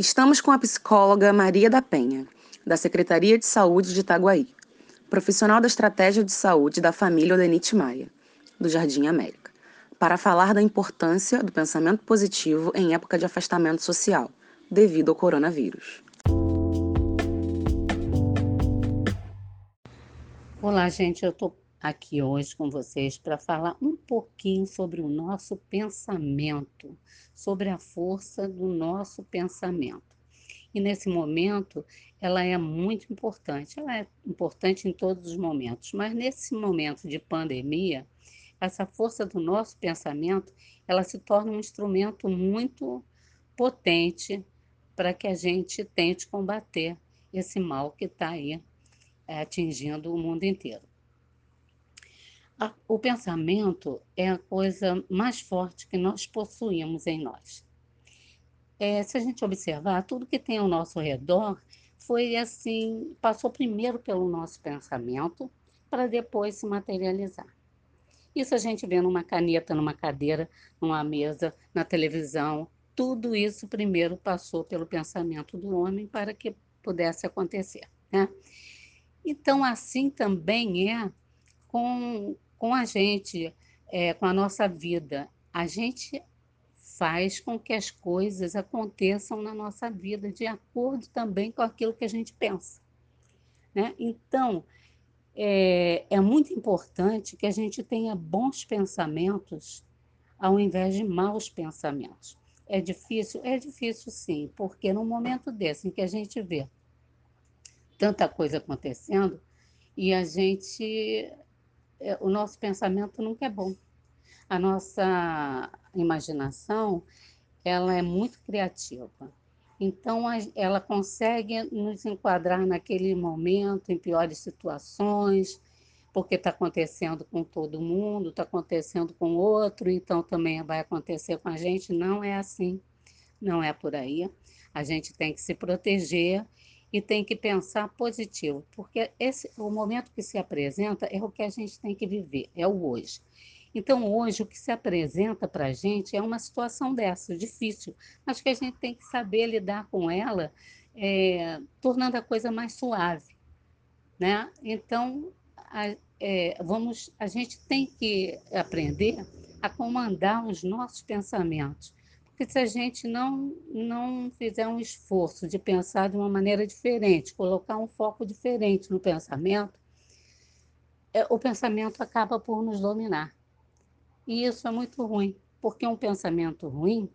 Estamos com a psicóloga Maria da Penha, da Secretaria de Saúde de Itaguaí, profissional da Estratégia de Saúde da família Odenite Maia, do Jardim América, para falar da importância do pensamento positivo em época de afastamento social, devido ao coronavírus. Olá, gente, eu estou aqui hoje com vocês para falar um pouquinho sobre o nosso pensamento, sobre a força do nosso pensamento. E nesse momento, ela é muito importante. Ela é importante em todos os momentos, mas nesse momento de pandemia, essa força do nosso pensamento, ela se torna um instrumento muito potente para que a gente tente combater esse mal que está aí é, atingindo o mundo inteiro o pensamento é a coisa mais forte que nós possuímos em nós. É, se a gente observar, tudo que tem ao nosso redor foi assim, passou primeiro pelo nosso pensamento para depois se materializar. Isso a gente vê numa caneta, numa cadeira, numa mesa, na televisão. Tudo isso primeiro passou pelo pensamento do homem para que pudesse acontecer. Né? Então, assim também é com, com a gente, é, com a nossa vida. A gente faz com que as coisas aconteçam na nossa vida de acordo também com aquilo que a gente pensa. Né? Então, é, é muito importante que a gente tenha bons pensamentos ao invés de maus pensamentos. É difícil? É difícil sim, porque no momento desse em que a gente vê tanta coisa acontecendo e a gente o nosso pensamento nunca é bom. A nossa imaginação, ela é muito criativa. Então, ela consegue nos enquadrar naquele momento, em piores situações, porque está acontecendo com todo mundo, está acontecendo com outro, então também vai acontecer com a gente. Não é assim, não é por aí. A gente tem que se proteger e tem que pensar positivo, porque esse o momento que se apresenta é o que a gente tem que viver, é o hoje. Então, hoje, o que se apresenta para a gente é uma situação dessa, difícil, mas que a gente tem que saber lidar com ela, é, tornando a coisa mais suave. Né? Então, a, é, vamos, a gente tem que aprender a comandar os nossos pensamentos porque se a gente não, não fizer um esforço de pensar de uma maneira diferente, colocar um foco diferente no pensamento, é, o pensamento acaba por nos dominar. E isso é muito ruim, porque um pensamento ruim,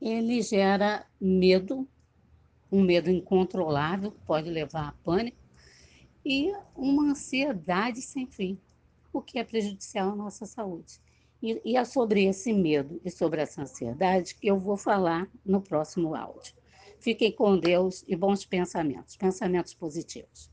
ele gera medo, um medo incontrolável, pode levar a pânico, e uma ansiedade sem fim, o que é prejudicial à nossa saúde. E, e é sobre esse medo e sobre essa ansiedade que eu vou falar no próximo áudio. Fiquem com Deus e bons pensamentos, pensamentos positivos.